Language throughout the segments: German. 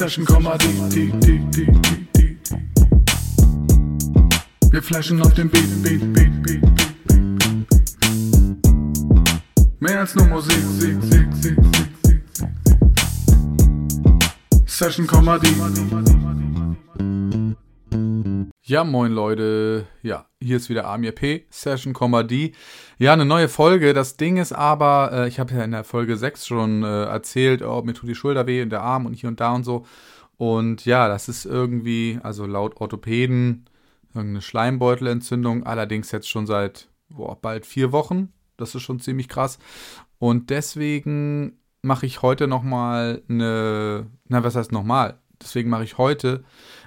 Session, die, die, die, die, die, die. Wir flashen auf dem Beat, Beat, Beat, Beat, Beat, Beat, Beat. Mehr als nur Musik, Sieg, Sieg, Sieg, Sieg, Sieg, Sieg. Session, die. Ja, moin Leute. Ja, hier ist wieder Amir P. Session, D. Ja, eine neue Folge. Das Ding ist aber, äh, ich habe ja in der Folge 6 schon äh, erzählt, oh, mir tut die Schulter weh und der Arm und hier und da und so. Und ja, das ist irgendwie, also laut Orthopäden, irgendeine Schleimbeutelentzündung. Allerdings jetzt schon seit boah, bald vier Wochen. Das ist schon ziemlich krass. Und deswegen mache ich heute nochmal eine, na, was heißt nochmal? Deswegen mache ich heute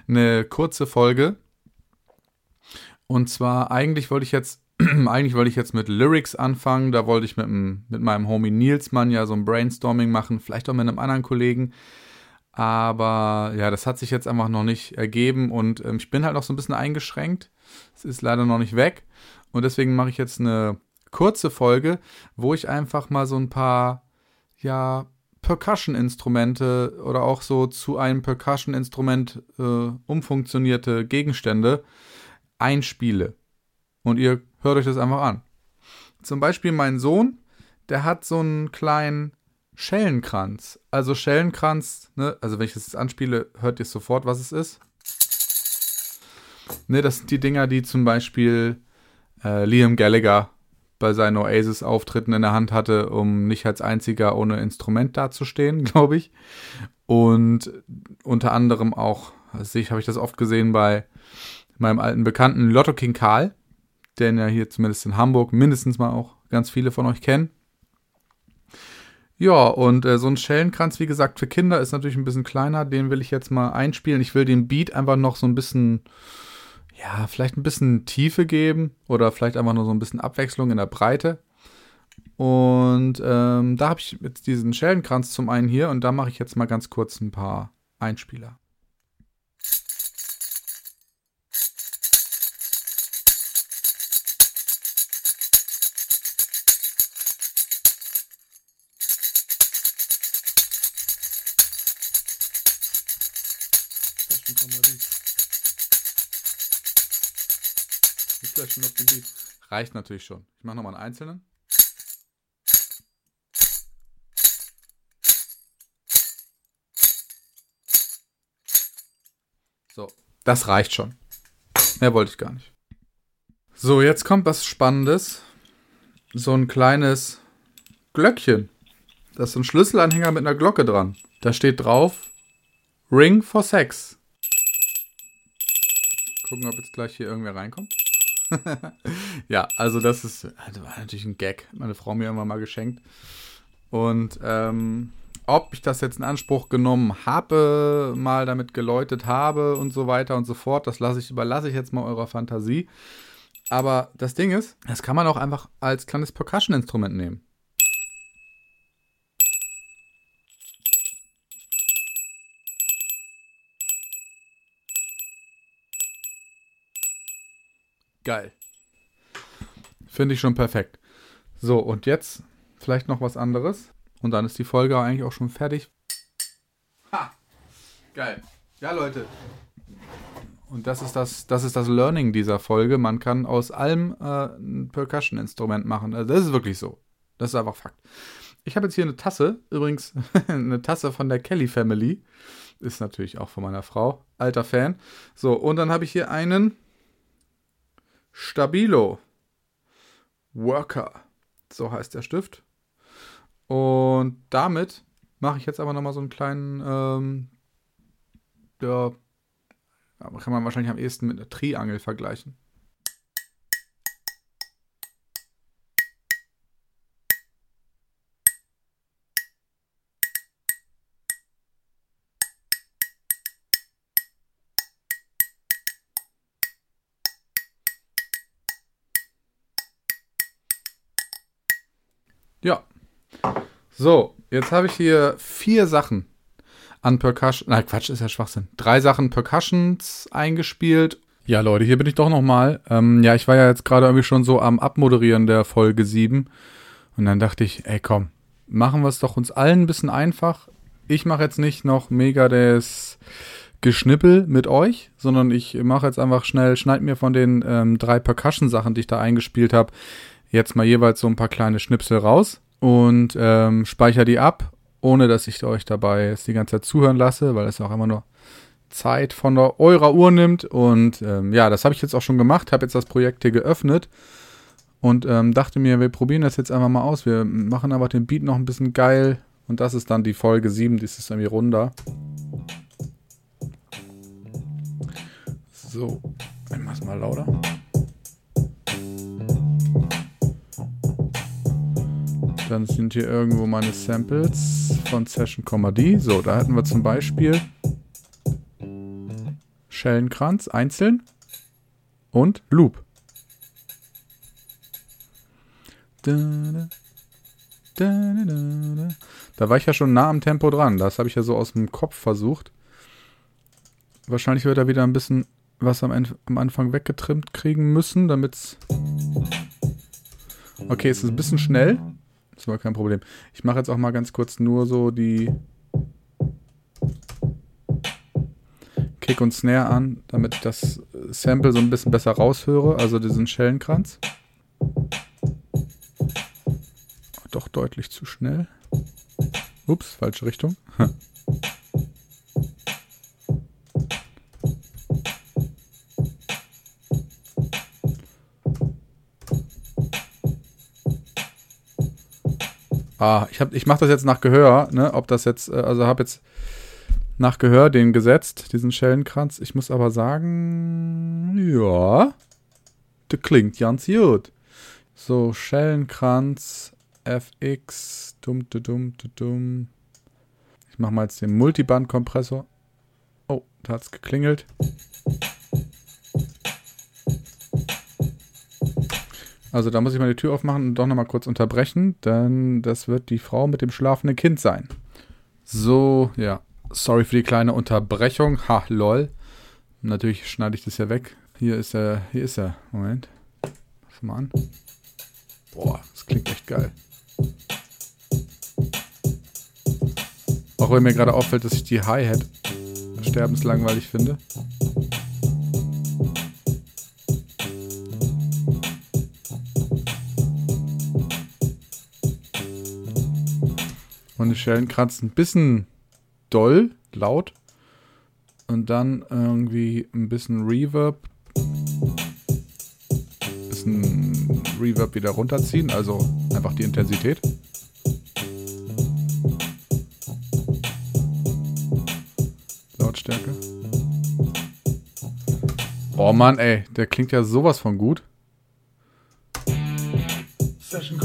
eine kurze Folge und zwar, eigentlich wollte ich jetzt, eigentlich wollte ich jetzt mit Lyrics anfangen. Da wollte ich mit, mit meinem Homie Nielsmann ja so ein Brainstorming machen, vielleicht auch mit einem anderen Kollegen. Aber ja, das hat sich jetzt einfach noch nicht ergeben und ähm, ich bin halt noch so ein bisschen eingeschränkt. Es ist leider noch nicht weg. Und deswegen mache ich jetzt eine kurze Folge, wo ich einfach mal so ein paar, ja, Percussion-Instrumente oder auch so zu einem Percussion-Instrument äh, umfunktionierte Gegenstände einspiele. Und ihr hört euch das einfach an. Zum Beispiel mein Sohn, der hat so einen kleinen Schellenkranz. Also Schellenkranz, ne, also wenn ich das anspiele, hört ihr sofort, was es ist. Ne, das sind die Dinger, die zum Beispiel äh, Liam Gallagher bei seinen Oasis-Auftritten in der Hand hatte, um nicht als einziger ohne Instrument dazustehen, glaube ich. Und unter anderem auch, also ich habe ich das oft gesehen bei meinem alten Bekannten Lotto King Karl, den ja hier zumindest in Hamburg mindestens mal auch ganz viele von euch kennen. Ja, und äh, so ein Schellenkranz, wie gesagt, für Kinder ist natürlich ein bisschen kleiner. Den will ich jetzt mal einspielen. Ich will dem Beat einfach noch so ein bisschen, ja, vielleicht ein bisschen Tiefe geben oder vielleicht einfach nur so ein bisschen Abwechslung in der Breite. Und ähm, da habe ich jetzt diesen Schellenkranz zum einen hier und da mache ich jetzt mal ganz kurz ein paar Einspieler. Flaschen auf dem Beat. Reicht natürlich schon. Ich mache nochmal einen einzelnen. So, das reicht schon. Mehr wollte ich gar nicht. So, jetzt kommt was Spannendes. So ein kleines Glöckchen. Das ist ein Schlüsselanhänger mit einer Glocke dran. Da steht drauf Ring for Sex. Gucken, ob jetzt gleich hier irgendwer reinkommt. ja, also das ist also war natürlich ein Gag. Meine Frau mir immer mal geschenkt. Und ähm, ob ich das jetzt in Anspruch genommen habe, mal damit geläutet habe und so weiter und so fort, das lasse ich, überlasse ich jetzt mal eurer Fantasie. Aber das Ding ist, das kann man auch einfach als kleines Percussion-Instrument nehmen. Geil. Finde ich schon perfekt. So, und jetzt vielleicht noch was anderes. Und dann ist die Folge eigentlich auch schon fertig. Ha! Geil. Ja, Leute. Und das ist das, das ist das Learning dieser Folge. Man kann aus allem äh, ein Percussion-Instrument machen. Also das ist wirklich so. Das ist einfach Fakt. Ich habe jetzt hier eine Tasse, übrigens eine Tasse von der Kelly Family. Ist natürlich auch von meiner Frau. Alter Fan. So, und dann habe ich hier einen Stabilo Worker. So heißt der Stift. Und damit mache ich jetzt aber nochmal so einen kleinen, ähm, ja, kann man wahrscheinlich am ehesten mit einer Triangel vergleichen. Ja. So, jetzt habe ich hier vier Sachen an Percussion. Nein, Quatsch, ist ja Schwachsinn. Drei Sachen Percussions eingespielt. Ja, Leute, hier bin ich doch nochmal. Ähm, ja, ich war ja jetzt gerade irgendwie schon so am Abmoderieren der Folge 7. Und dann dachte ich, ey, komm, machen wir es doch uns allen ein bisschen einfach. ich mache jetzt nicht noch mega das Geschnippel mit euch, sondern ich mache jetzt einfach schnell, schneid mir von den ähm, drei Percussion-Sachen, die ich da eingespielt habe, jetzt mal jeweils so ein paar kleine Schnipsel raus und ähm, speichere die ab, ohne dass ich euch dabei jetzt die ganze Zeit zuhören lasse, weil es auch immer nur Zeit von der, eurer Uhr nimmt. Und ähm, ja, das habe ich jetzt auch schon gemacht, habe jetzt das Projekt hier geöffnet und ähm, dachte mir, wir probieren das jetzt einfach mal aus. Wir machen aber den Beat noch ein bisschen geil und das ist dann die Folge 7, die ist irgendwie runder. So, ich mach's mal lauter. Dann sind hier irgendwo meine Samples von Session Comedy. So, da hatten wir zum Beispiel Schellenkranz einzeln und Loop. Da, war ich ja schon nah am Tempo dran. Das habe ich ja so aus dem Kopf versucht. Wahrscheinlich wird er wieder ein bisschen was am, am Anfang weggetrimmt kriegen müssen, damit es. Okay, es ist ein bisschen schnell. Das war kein Problem. Ich mache jetzt auch mal ganz kurz nur so die Kick und Snare an, damit ich das Sample so ein bisschen besser raushöre, also diesen Schellenkranz. Doch deutlich zu schnell. Ups, falsche Richtung. Ah, ich, hab, ich mache das jetzt nach Gehör, ne? Ob das jetzt, äh, also habe jetzt nach Gehör den gesetzt, diesen Schellenkranz. Ich muss aber sagen, ja, der klingt ganz gut. So, Schellenkranz, FX, dumm, dumm, dumm. Ich mache mal jetzt den Multiband-Kompressor. Oh, da hat es geklingelt. Also da muss ich mal die Tür aufmachen und doch nochmal kurz unterbrechen, denn das wird die Frau mit dem schlafenden Kind sein. So, ja. Sorry für die kleine Unterbrechung. Ha, lol. Natürlich schneide ich das ja weg. Hier ist er, hier ist er. Moment. Mach mal an. Boah, das klingt echt geil. Auch wenn mir gerade auffällt, dass ich die Hi-Hat sterbenslangweilig finde. Und die Schellen kratzen ein bisschen doll, laut. Und dann irgendwie ein bisschen Reverb. Ein bisschen Reverb wieder runterziehen, also einfach die Intensität. Lautstärke. Oh Mann, ey, der klingt ja sowas von gut. Session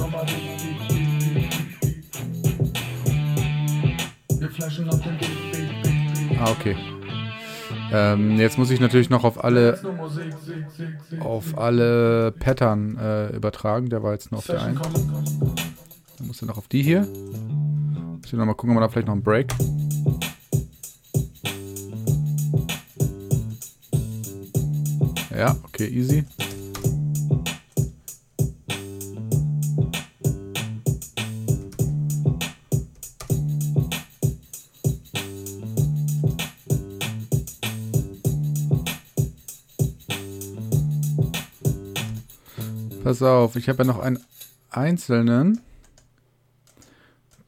Ah, okay. Ähm, jetzt muss ich natürlich noch auf alle auf alle Pattern äh, übertragen. Der war jetzt nur auf der einen. Dann muss er noch auf die hier. Muss ich noch mal gucken, ob man da vielleicht noch einen Break. Ja, okay, easy. Pass auf, ich habe ja noch einen einzelnen.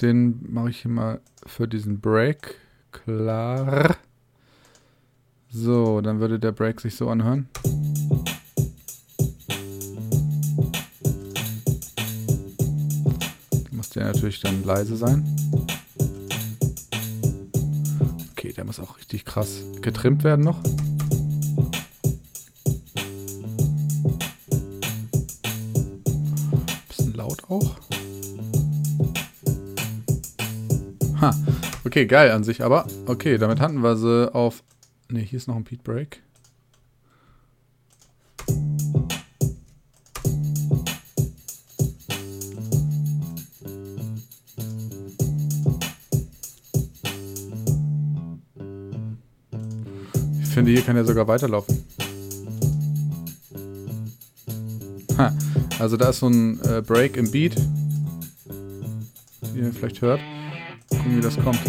Den mache ich hier mal für diesen Break. Klar. So, dann würde der Break sich so anhören. Muss der natürlich dann leise sein. Okay, der muss auch richtig krass getrimmt werden noch. Okay, geil an sich, aber okay, damit hatten wir sie auf. Ne, hier ist noch ein Beat Break. Ich finde, hier kann er sogar weiterlaufen. Ha. Also da ist so ein äh, Break im Beat, wie ihr vielleicht hört gucken, wie das kommt.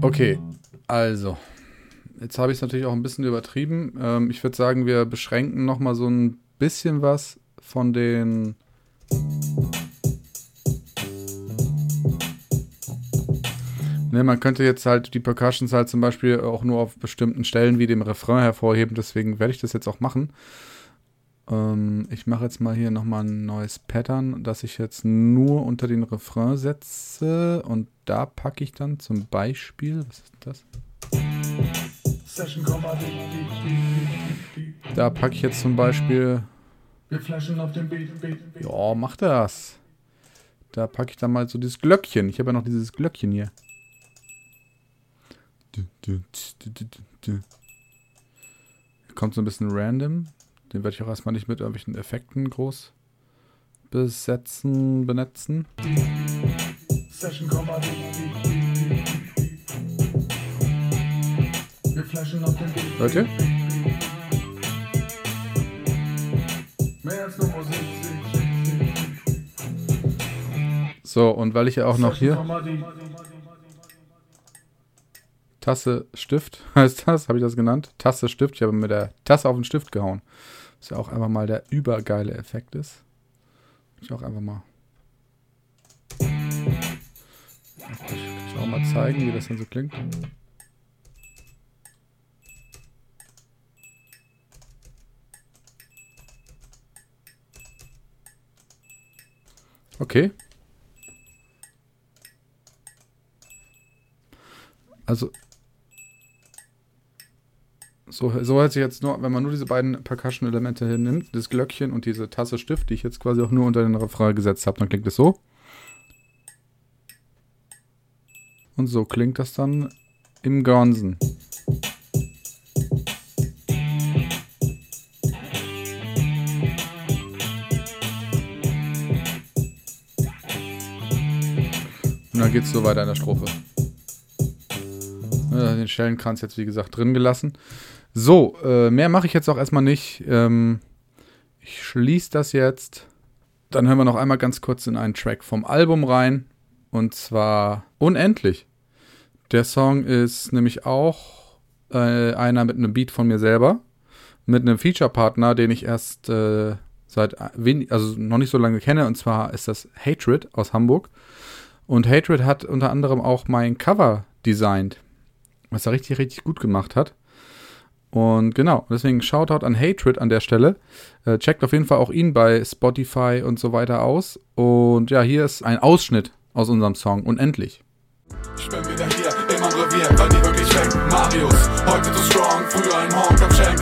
Okay, also. Jetzt habe ich es natürlich auch ein bisschen übertrieben. Ähm, ich würde sagen, wir beschränken nochmal so ein bisschen was von den. Ne, man könnte jetzt halt die Percussions halt zum Beispiel auch nur auf bestimmten Stellen wie dem Refrain hervorheben, deswegen werde ich das jetzt auch machen. Ähm, ich mache jetzt mal hier nochmal ein neues Pattern, das ich jetzt nur unter den Refrain setze und da packe ich dann zum Beispiel, was ist das? Da packe ich jetzt zum Beispiel, ja, mach das. Da packe ich dann mal so dieses Glöckchen. Ich habe ja noch dieses Glöckchen hier. Kommt so ein bisschen random. Den werde ich auch erstmal nicht mit irgendwelchen Effekten groß besetzen, benetzen. Session die. Wir flashen auf den. Hört ihr? Mehr als nur Musik. So, und weil ich ja auch noch hier. Tasse Stift heißt das, habe ich das genannt? Tasse Stift, ich habe mit der Tasse auf den Stift gehauen. Was ja auch einfach mal der übergeile Effekt ist. Ich auch einfach mal. Kann ich auch mal zeigen, wie das dann so klingt. Okay. Also so, so hört sich jetzt nur, wenn man nur diese beiden Percussion-Elemente hinnimmt, das Glöckchen und diese Tasse Stift, die ich jetzt quasi auch nur unter den Refrain gesetzt habe, dann klingt es so. Und so klingt das dann im Ganzen. Und dann geht es so weiter in der Strophe. Den Stellenkranz jetzt, wie gesagt, drin gelassen. So, äh, mehr mache ich jetzt auch erstmal nicht. Ähm, ich schließe das jetzt. Dann hören wir noch einmal ganz kurz in einen Track vom Album rein. Und zwar Unendlich. Der Song ist nämlich auch äh, einer mit einem Beat von mir selber. Mit einem Feature-Partner, den ich erst äh, seit wenig, also noch nicht so lange kenne. Und zwar ist das Hatred aus Hamburg. Und Hatred hat unter anderem auch mein Cover designt was er richtig, richtig gut gemacht hat. Und genau, deswegen Shoutout an Hatred an der Stelle. Äh, checkt auf jeden Fall auch ihn bei Spotify und so weiter aus. Und ja, hier ist ein Ausschnitt aus unserem Song Unendlich. Ich bin wieder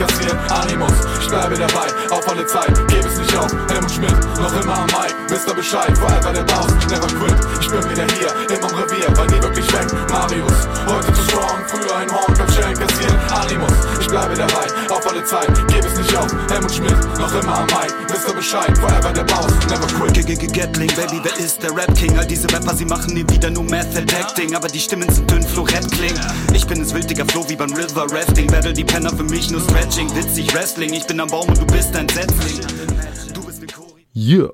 Kassiert. Animus, ich bleibe dabei, auf alle Zeit, gebe es nicht auf. Helmut Schmidt, noch immer am Mic, Mr. Bescheid, forever der Boss, never quit. Ich bin wieder hier im Revier, weil die wirklich weg. Marius, heute zu strong, früher ein Honk am Schenk kassiert. Animus, ich bleibe dabei, auf alle Zeit, gebe es nicht auf. Helmut Schmidt, noch immer am Mic, Mr. Bescheid, forever der Boss, never quit. G -G -G Gatling, Baby, wer ist der Rap King? All diese Rapper, sie machen nie wieder nur Method Acting, aber die Stimmen sind dünn, Florett klingen. Ich bin es wildiger Flow wie beim River Rafting, Battle die Penner für mich nur Stretching, witzig Wrestling. Ich bin am Baum und du bist ein Setzling. Du bist eine Choreo. Yeah,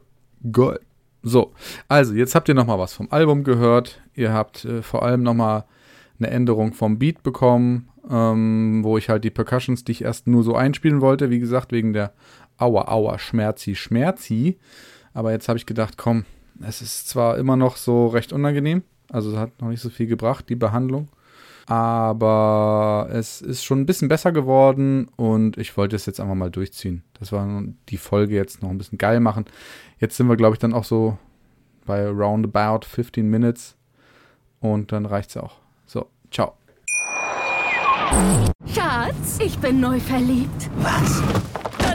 geil. So, also jetzt habt ihr nochmal was vom Album gehört. Ihr habt äh, vor allem nochmal eine Änderung vom Beat bekommen, ähm, wo ich halt die Percussions, die ich erst nur so einspielen wollte, wie gesagt, wegen der Aua, Aua, Schmerzi, Schmerzi. Aber jetzt habe ich gedacht, komm, es ist zwar immer noch so recht unangenehm, also es hat noch nicht so viel gebracht, die Behandlung. Aber es ist schon ein bisschen besser geworden und ich wollte es jetzt einfach mal durchziehen. Das war die Folge jetzt noch ein bisschen geil machen. Jetzt sind wir, glaube ich, dann auch so bei roundabout 15 Minutes und dann reicht's auch. So, ciao. Schatz, ich bin neu verliebt. Was?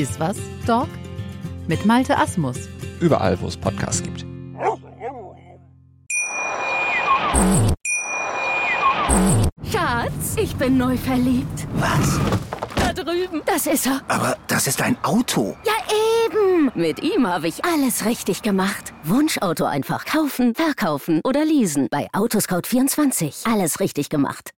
Ist was, Dog? Mit Malte Asmus. Überall, wo es Podcasts gibt. Schatz, ich bin neu verliebt. Was? Da drüben. Das ist er. Aber das ist ein Auto. Ja, eben. Mit ihm habe ich alles richtig gemacht. Wunschauto einfach kaufen, verkaufen oder leasen. Bei Autoscout24. Alles richtig gemacht.